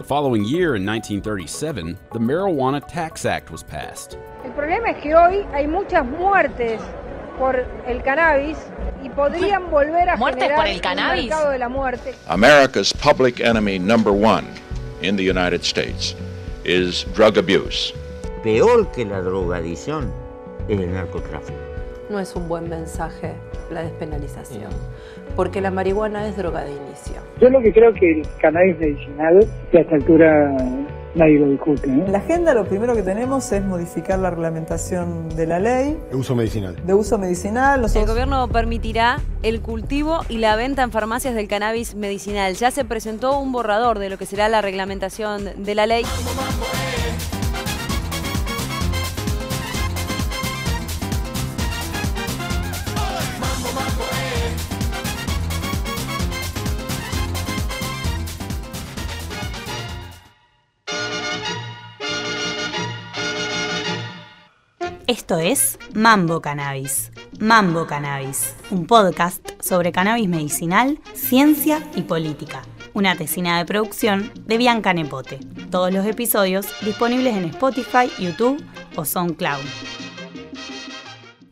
The following year, in 1937, the Marijuana Tax Act was passed. El problema es que hoy hay muchas muertes por el cannabis y podrían volver a ¿Muertes generar por el cannabis? un mercado de la muerte. America's public enemy number one in the United States is drug abuse. Peor que la drogadicción es el narcotráfico. No es un buen mensaje la despenalización, porque la marihuana es droga de inicio. Yo lo que creo que el cannabis medicinal, que a esta altura nadie lo discute. ¿eh? En la agenda lo primero que tenemos es modificar la reglamentación de la ley De uso medicinal. de uso medicinal. El gobierno permitirá el cultivo y la venta en farmacias del cannabis medicinal. Ya se presentó un borrador de lo que será la reglamentación de la ley. Esto es Mambo Cannabis. Mambo Cannabis, un podcast sobre cannabis medicinal, ciencia y política. Una tesina de producción de Bianca Nepote. Todos los episodios disponibles en Spotify, YouTube o SoundCloud.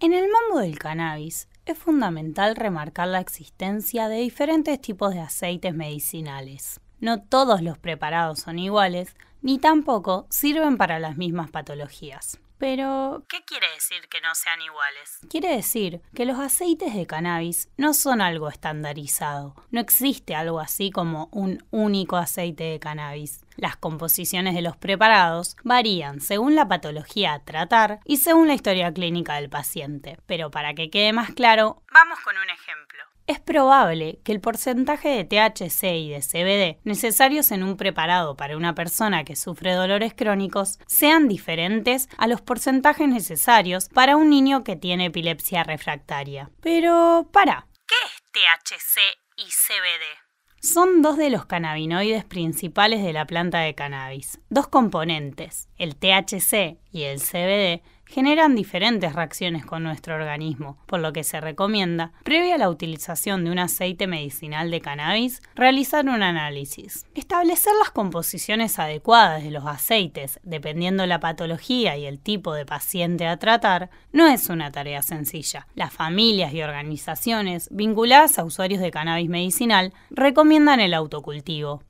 En el mambo del cannabis es fundamental remarcar la existencia de diferentes tipos de aceites medicinales. No todos los preparados son iguales, ni tampoco sirven para las mismas patologías. Pero, ¿qué quiere decir que no sean iguales? Quiere decir que los aceites de cannabis no son algo estandarizado. No existe algo así como un único aceite de cannabis. Las composiciones de los preparados varían según la patología a tratar y según la historia clínica del paciente. Pero para que quede más claro, vamos con un ejemplo. Es probable que el porcentaje de THC y de CBD necesarios en un preparado para una persona que sufre dolores crónicos sean diferentes a los porcentajes necesarios para un niño que tiene epilepsia refractaria. Pero, para, ¿qué es THC y CBD? Son dos de los cannabinoides principales de la planta de cannabis. Dos componentes, el THC y el CBD, generan diferentes reacciones con nuestro organismo, por lo que se recomienda, previa a la utilización de un aceite medicinal de cannabis, realizar un análisis. Establecer las composiciones adecuadas de los aceites, dependiendo la patología y el tipo de paciente a tratar, no es una tarea sencilla. Las familias y organizaciones vinculadas a usuarios de cannabis medicinal recomiendan el autocultivo.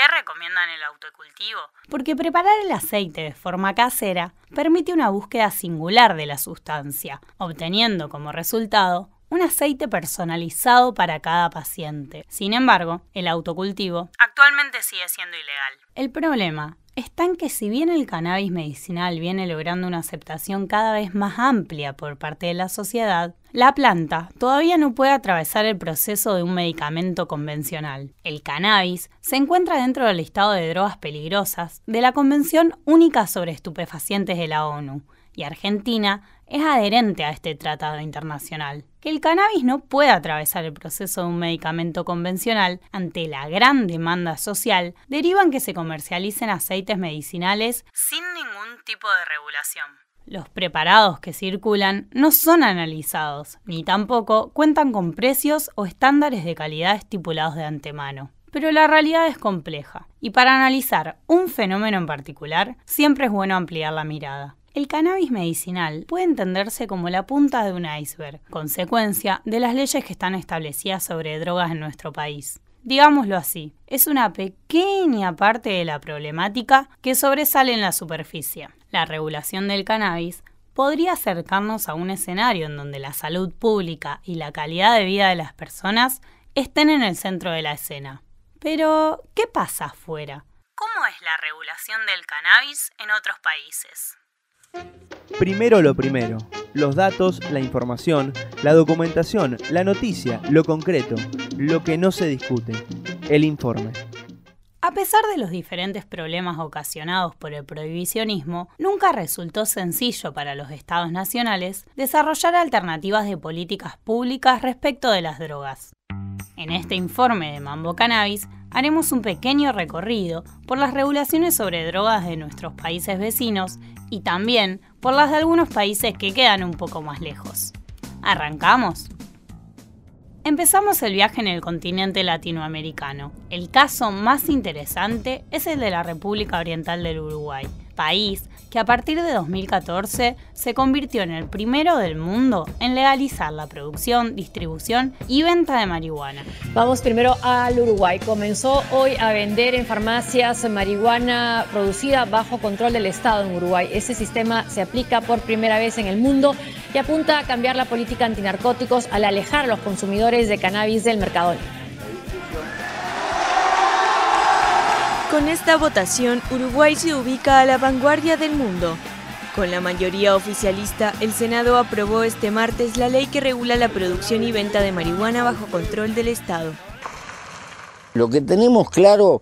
¿Por qué recomiendan el autocultivo? Porque preparar el aceite de forma casera permite una búsqueda singular de la sustancia, obteniendo como resultado un aceite personalizado para cada paciente. Sin embargo, el autocultivo actualmente sigue siendo ilegal. El problema está en que si bien el cannabis medicinal viene logrando una aceptación cada vez más amplia por parte de la sociedad, la planta todavía no puede atravesar el proceso de un medicamento convencional. El cannabis se encuentra dentro del listado de drogas peligrosas de la Convención Única sobre Estupefacientes de la ONU, y Argentina es adherente a este tratado internacional. Que el cannabis no pueda atravesar el proceso de un medicamento convencional ante la gran demanda social deriva en que se comercialicen aceites medicinales sin ningún tipo de regulación. Los preparados que circulan no son analizados, ni tampoco cuentan con precios o estándares de calidad estipulados de antemano. Pero la realidad es compleja, y para analizar un fenómeno en particular, siempre es bueno ampliar la mirada. El cannabis medicinal puede entenderse como la punta de un iceberg, consecuencia de las leyes que están establecidas sobre drogas en nuestro país. Digámoslo así, es una pequeña parte de la problemática que sobresale en la superficie. La regulación del cannabis podría acercarnos a un escenario en donde la salud pública y la calidad de vida de las personas estén en el centro de la escena. Pero, ¿qué pasa afuera? ¿Cómo es la regulación del cannabis en otros países? Primero lo primero, los datos, la información, la documentación, la noticia, lo concreto, lo que no se discute, el informe. A pesar de los diferentes problemas ocasionados por el prohibicionismo, nunca resultó sencillo para los estados nacionales desarrollar alternativas de políticas públicas respecto de las drogas. En este informe de Mambo Cannabis haremos un pequeño recorrido por las regulaciones sobre drogas de nuestros países vecinos y también por las de algunos países que quedan un poco más lejos. ¿Arrancamos? Empezamos el viaje en el continente latinoamericano. El caso más interesante es el de la República Oriental del Uruguay, país que a partir de 2014 se convirtió en el primero del mundo en legalizar la producción, distribución y venta de marihuana. Vamos primero al Uruguay. Comenzó hoy a vender en farmacias marihuana producida bajo control del Estado en Uruguay. Ese sistema se aplica por primera vez en el mundo y apunta a cambiar la política antinarcóticos al alejar a los consumidores de cannabis del mercado. Con esta votación, Uruguay se ubica a la vanguardia del mundo. Con la mayoría oficialista, el Senado aprobó este martes la ley que regula la producción y venta de marihuana bajo control del Estado. Lo que tenemos claro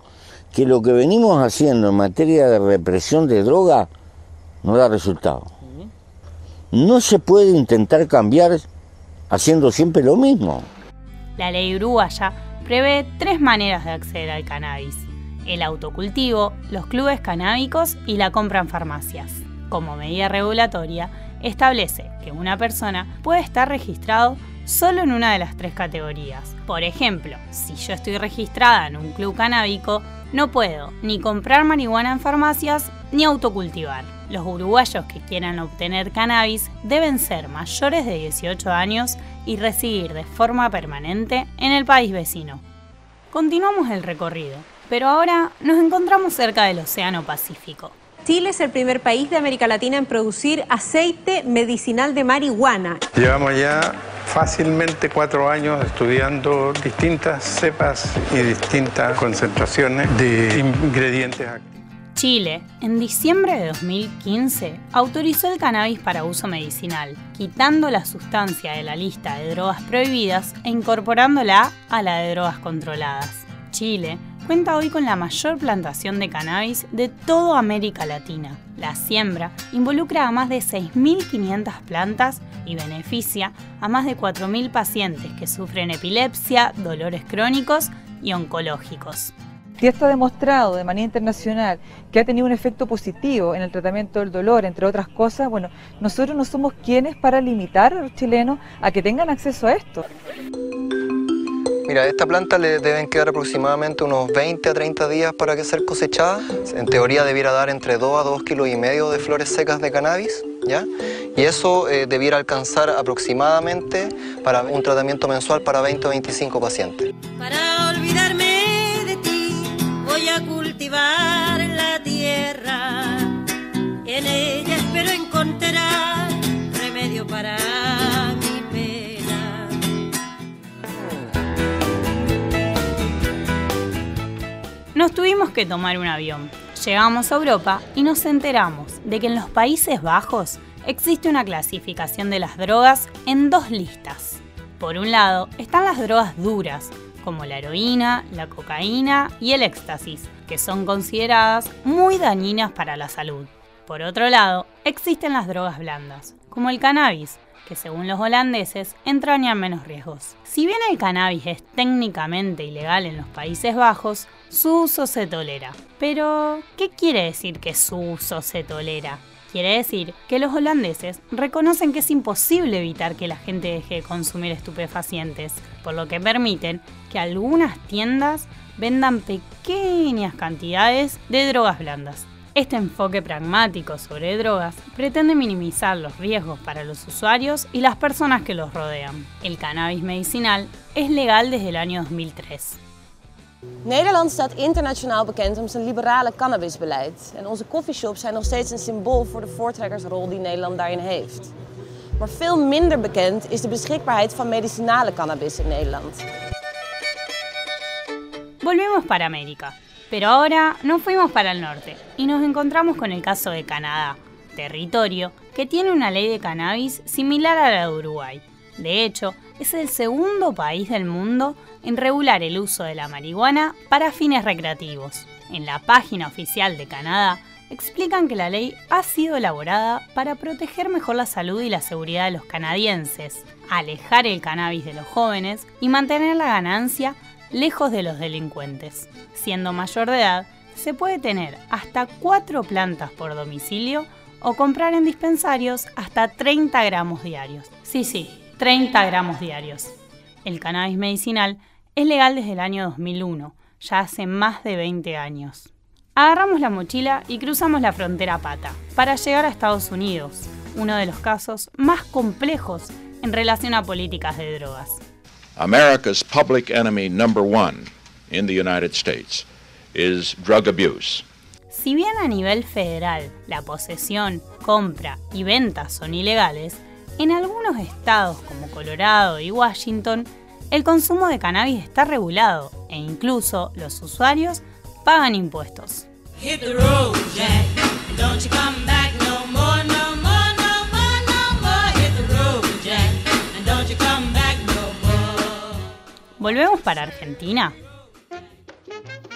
que lo que venimos haciendo en materia de represión de droga no da resultado. No se puede intentar cambiar haciendo siempre lo mismo. La ley uruguaya prevé tres maneras de acceder al cannabis el autocultivo, los clubes canábicos y la compra en farmacias. Como medida regulatoria, establece que una persona puede estar registrado solo en una de las tres categorías. Por ejemplo, si yo estoy registrada en un club canábico, no puedo ni comprar marihuana en farmacias ni autocultivar. Los uruguayos que quieran obtener cannabis deben ser mayores de 18 años y residir de forma permanente en el país vecino. Continuamos el recorrido pero ahora nos encontramos cerca del Océano Pacífico. Chile es el primer país de América Latina en producir aceite medicinal de marihuana. Llevamos ya fácilmente cuatro años estudiando distintas cepas y distintas concentraciones de ingredientes activos. Chile, en diciembre de 2015, autorizó el cannabis para uso medicinal, quitando la sustancia de la lista de drogas prohibidas e incorporándola a la de drogas controladas. Chile cuenta hoy con la mayor plantación de cannabis de toda América Latina. La siembra involucra a más de 6.500 plantas y beneficia a más de 4.000 pacientes que sufren epilepsia, dolores crónicos y oncológicos. Esto ha demostrado de manera internacional que ha tenido un efecto positivo en el tratamiento del dolor, entre otras cosas, bueno, nosotros no somos quienes para limitar a los chilenos a que tengan acceso a esto. Mira, a esta planta le deben quedar aproximadamente unos 20 a 30 días para que sea cosechada. En teoría debiera dar entre 2 a 2 kilos y medio de flores secas de cannabis, ¿ya? Y eso eh, debiera alcanzar aproximadamente para un tratamiento mensual para 20 o 25 pacientes. Para olvidarme de ti, voy a cultivar la tierra. En ella espero encontrar remedio para Nos tuvimos que tomar un avión. Llegamos a Europa y nos enteramos de que en los Países Bajos existe una clasificación de las drogas en dos listas. Por un lado están las drogas duras, como la heroína, la cocaína y el éxtasis, que son consideradas muy dañinas para la salud. Por otro lado, existen las drogas blandas, como el cannabis, que según los holandeses entrañan menos riesgos. Si bien el cannabis es técnicamente ilegal en los Países Bajos, su uso se tolera. Pero, ¿qué quiere decir que su uso se tolera? Quiere decir que los holandeses reconocen que es imposible evitar que la gente deje de consumir estupefacientes, por lo que permiten que algunas tiendas vendan pequeñas cantidades de drogas blandas. Este enfoque pragmático sobre drogas pretende minimizar los riesgos para los usuarios y las personas que los rodean. El cannabis medicinal es legal desde el año 2003. Nederland staat internationaal bekend om zijn liberale cannabisbeleid. En onze coffeeshops zijn nog steeds een symbool voor de voortrekkersrol die Nederland daarin heeft. Maar veel minder bekend is de beschikbaarheid van medicinale cannabis in Nederland. Volvemos para América. Pero ahora nos fuimos para el norte y nos encontramos con el caso de Canadá, territorio que tiene una ley de cannabis similar a la de Uruguay. De hecho, es el segundo país del mundo en regular el uso de la marihuana para fines recreativos. En la página oficial de Canadá explican que la ley ha sido elaborada para proteger mejor la salud y la seguridad de los canadienses, alejar el cannabis de los jóvenes y mantener la ganancia lejos de los delincuentes. Siendo mayor de edad, se puede tener hasta 4 plantas por domicilio o comprar en dispensarios hasta 30 gramos diarios. Sí, sí, 30 gramos diarios. El cannabis medicinal es legal desde el año 2001, ya hace más de 20 años. Agarramos la mochila y cruzamos la frontera a pata para llegar a Estados Unidos, uno de los casos más complejos en relación a políticas de drogas. America's public enemy number one in the United States is drug abuse. Si bien a nivel federal la posesión, compra y venta son ilegales, en algunos estados como Colorado y Washington, el consumo de cannabis está regulado e incluso los usuarios pagan impuestos. ¿Volvemos para Argentina?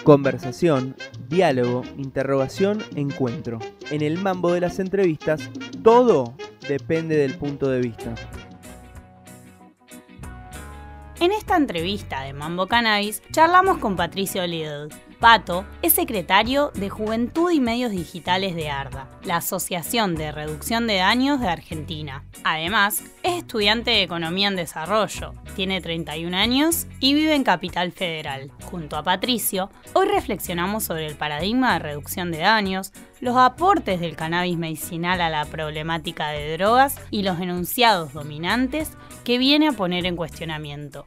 Conversación, diálogo, interrogación, encuentro. En el mambo de las entrevistas, todo depende del punto de vista. En esta entrevista de Mambo Cannabis charlamos con Patricio Lidl. Pato es secretario de Juventud y Medios Digitales de ARDA, la Asociación de Reducción de Daños de Argentina. Además, es estudiante de Economía en Desarrollo, tiene 31 años y vive en Capital Federal. Junto a Patricio, hoy reflexionamos sobre el paradigma de reducción de daños, los aportes del cannabis medicinal a la problemática de drogas y los enunciados dominantes que viene a poner en cuestionamiento.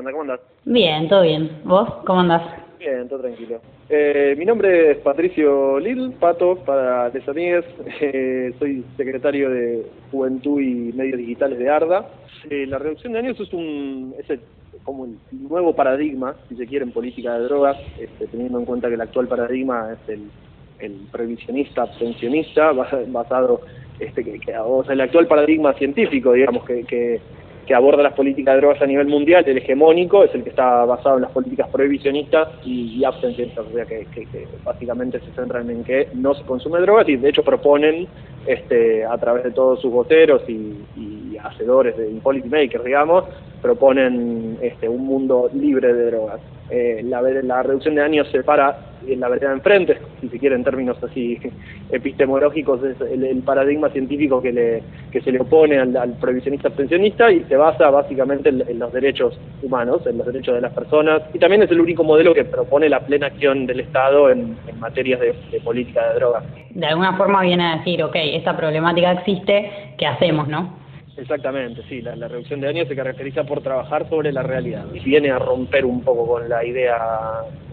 Onda? ¿Cómo andás? Bien, todo bien. ¿Vos cómo andás? Bien, todo tranquilo. Eh, mi nombre es Patricio Lil, Pato, para amigues. Eh, soy secretario de Juventud y Medios Digitales de ARDA. Eh, la reducción de años es un es el- como el nuevo paradigma, si se quiere, en política de drogas, este, teniendo en cuenta que el actual paradigma es el, el prohibicionista, abstencionista, basa- basado, este, que, que- o sea, el actual paradigma científico, digamos, que, que que aborda las políticas de drogas a nivel mundial, el hegemónico, es el que está basado en las políticas prohibicionistas y, y o sea que, que- que básicamente se centran en que no se consume drogas y de hecho proponen este, a través de todos sus voceros y, y hacedores de y policy makers, digamos, proponen este, un mundo libre de drogas. Eh, la reducción de daños se para en la vereda enfrente, si se quiere en términos así epistemológicos, es el, paradigma científico que, le, que se le opone al, al prohibicionista abstencionista y se basa básicamente en, en los derechos humanos, en los derechos de las personas, y también es el único modelo que propone la plena acción del Estado en, en materias de, de política de drogas. De alguna forma viene a decir, ok, esta problemática existe, ¿qué hacemos, no? Exactamente, sí, la, reducción de daños se caracteriza por trabajar sobre la realidad. Y viene a romper un poco con la idea,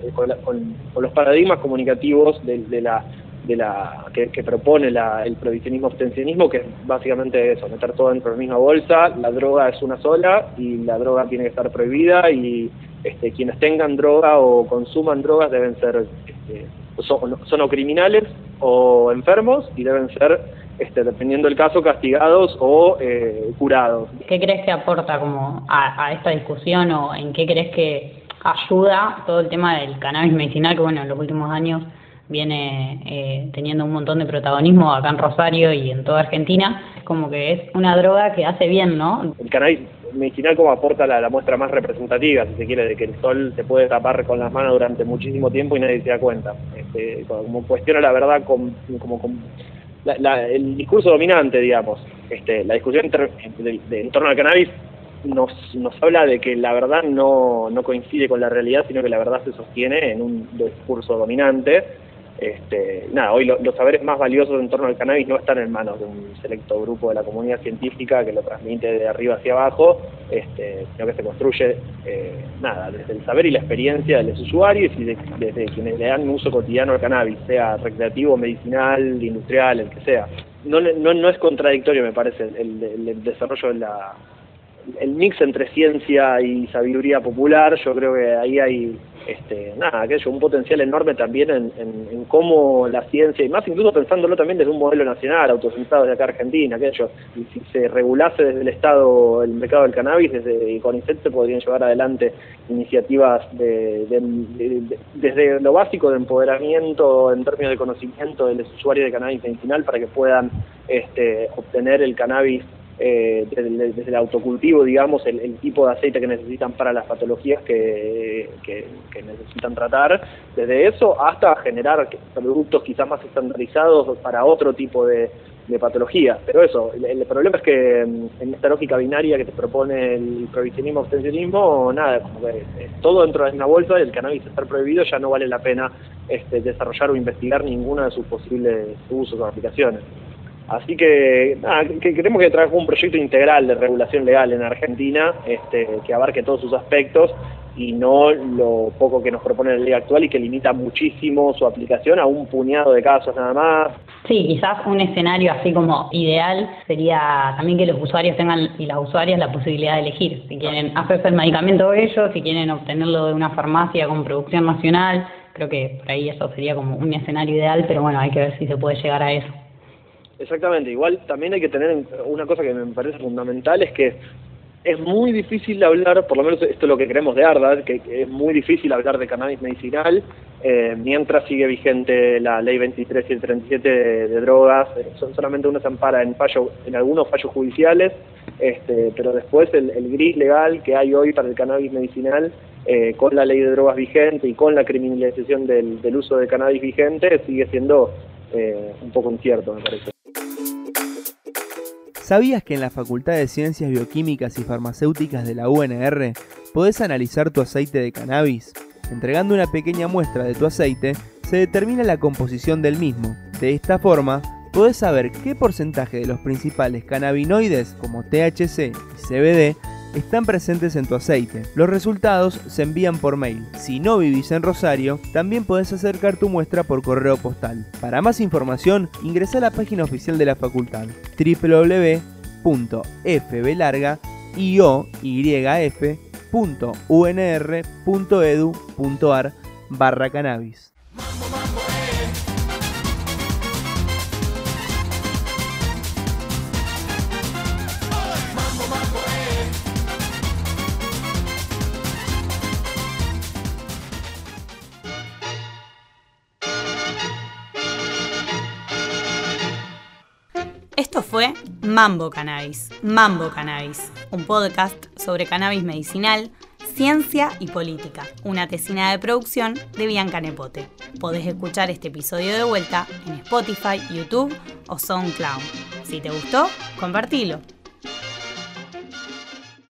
eh, con, la- con- los paradigmas comunicativos de, de la de la que, propone la- el prohibicionismo abstencionismo, que es básicamente eso, meter todo dentro de la misma bolsa, la droga es una sola y la droga tiene que estar prohibida y este, quienes tengan droga o consuman drogas deben ser este, son o criminales o enfermos y deben ser, este, dependiendo del caso, castigados o eh, curados. ¿Qué crees que aporta como a, a esta discusión o en qué crees que ayuda todo el tema del cannabis medicinal que bueno en los últimos años viene eh, teniendo un montón de protagonismo acá en Rosario y en toda Argentina? Es como que es una droga que hace bien, ¿no? El cannabis medicinal como aporta la, la muestra más representativa, si se quiere, de que el sol se puede tapar con las manos durante muchísimo tiempo y nadie se da cuenta. Este, como cuestiona la verdad con, como con la- la- el discurso dominante, digamos. Este, la discusión de- en torno al cannabis nos, nos habla de que la verdad no coincide con la realidad, sino que la verdad se sostiene en un discurso dominante. Este, nada, hoy lo- los saberes más valiosos en torno al cannabis no están en manos de un selecto grupo de la comunidad científica que lo transmite de arriba hacia abajo, este, sino que se construye eh, nada, desde el saber y la experiencia de los usuarios y de- desde quienes le dan uso cotidiano al cannabis, sea recreativo, medicinal, industrial, el que sea. No, no, no es contradictorio, me parece, el, el- el desarrollo de la, el mix entre ciencia y sabiduría popular, yo creo que ahí hay este, nada, aquello, un potencial enorme también en, en- en cómo la ciencia, y más incluso pensándolo también desde un modelo nacional, autocentrado de acá Argentina, aquello, y si se regulase desde el Estado el mercado del cannabis, desde CONICET se podrían llevar adelante iniciativas de, de- de- de- desde lo básico de empoderamiento en términos de conocimiento de los usuarios de cannabis medicinal para que puedan este, obtener el cannabis eh, desde, el- autocultivo, digamos, el, tipo de aceite que necesitan para las patologías que, que- necesitan tratar, desde eso hasta generar productos quizás más estandarizados para otro tipo de, de patologías. Pero eso, el, problema es que mm, en esta lógica binaria que te propone el prohibicionismo extensionismo, nada, como que eh, todo dentro de una bolsa, el cannabis estar prohibido ya no vale la pena este, desarrollar o investigar ninguno de sus posibles usos o aplicaciones. Así que, nada, que queremos que un proyecto integral de regulación legal en Argentina este, que abarque todos sus aspectos y no lo poco que nos propone la ley actual y que limita muchísimo su aplicación a un puñado de casos nada más. Sí, quizás un escenario así como ideal sería también que los usuarios tengan y las usuarias la posibilidad de elegir si quieren hacerse el medicamento ellos, si quieren obtenerlo de una farmacia con producción nacional. Creo que por ahí eso sería como un escenario ideal, pero bueno, hay que ver si se puede llegar a eso. Exactamente, igual también hay que tener en- una cosa que me parece fundamental, es que es muy difícil hablar, por lo menos esto es lo que creemos de Arda, que, es muy difícil hablar de cannabis medicinal eh, mientras sigue vigente la ley 23 y el 37 de, de drogas, eh, son solamente uno se ampara en fallo, en algunos fallos judiciales, este, pero después el, gris legal que hay hoy para el cannabis medicinal eh, con la ley de drogas vigente y con la criminalización del, del uso de cannabis vigente sigue siendo eh, un poco incierto, me parece. ¿Sabías que en la Facultad de Ciencias Bioquímicas y Farmacéuticas de la UNR podés analizar tu aceite de cannabis? Entregando una pequeña muestra de tu aceite, se determina la composición del mismo. De esta forma, podés saber qué porcentaje de los principales cannabinoides, como THC y CBD, están presentes en tu aceite. Los resultados se envían por mail. Si no vivís en Rosario, también podés acercar tu muestra por correo postal. Para más información, ingresa a la página oficial de la facultad www.fblarga.unr.edu.ar barra cannabis. Esto fue Mambo Cannabis, Mambo Cannabis, un podcast sobre cannabis medicinal, ciencia y política, una tesina de producción de Bianca Nepote. Podés escuchar este episodio de vuelta en Spotify, YouTube o SoundCloud. Si te gustó, compartilo.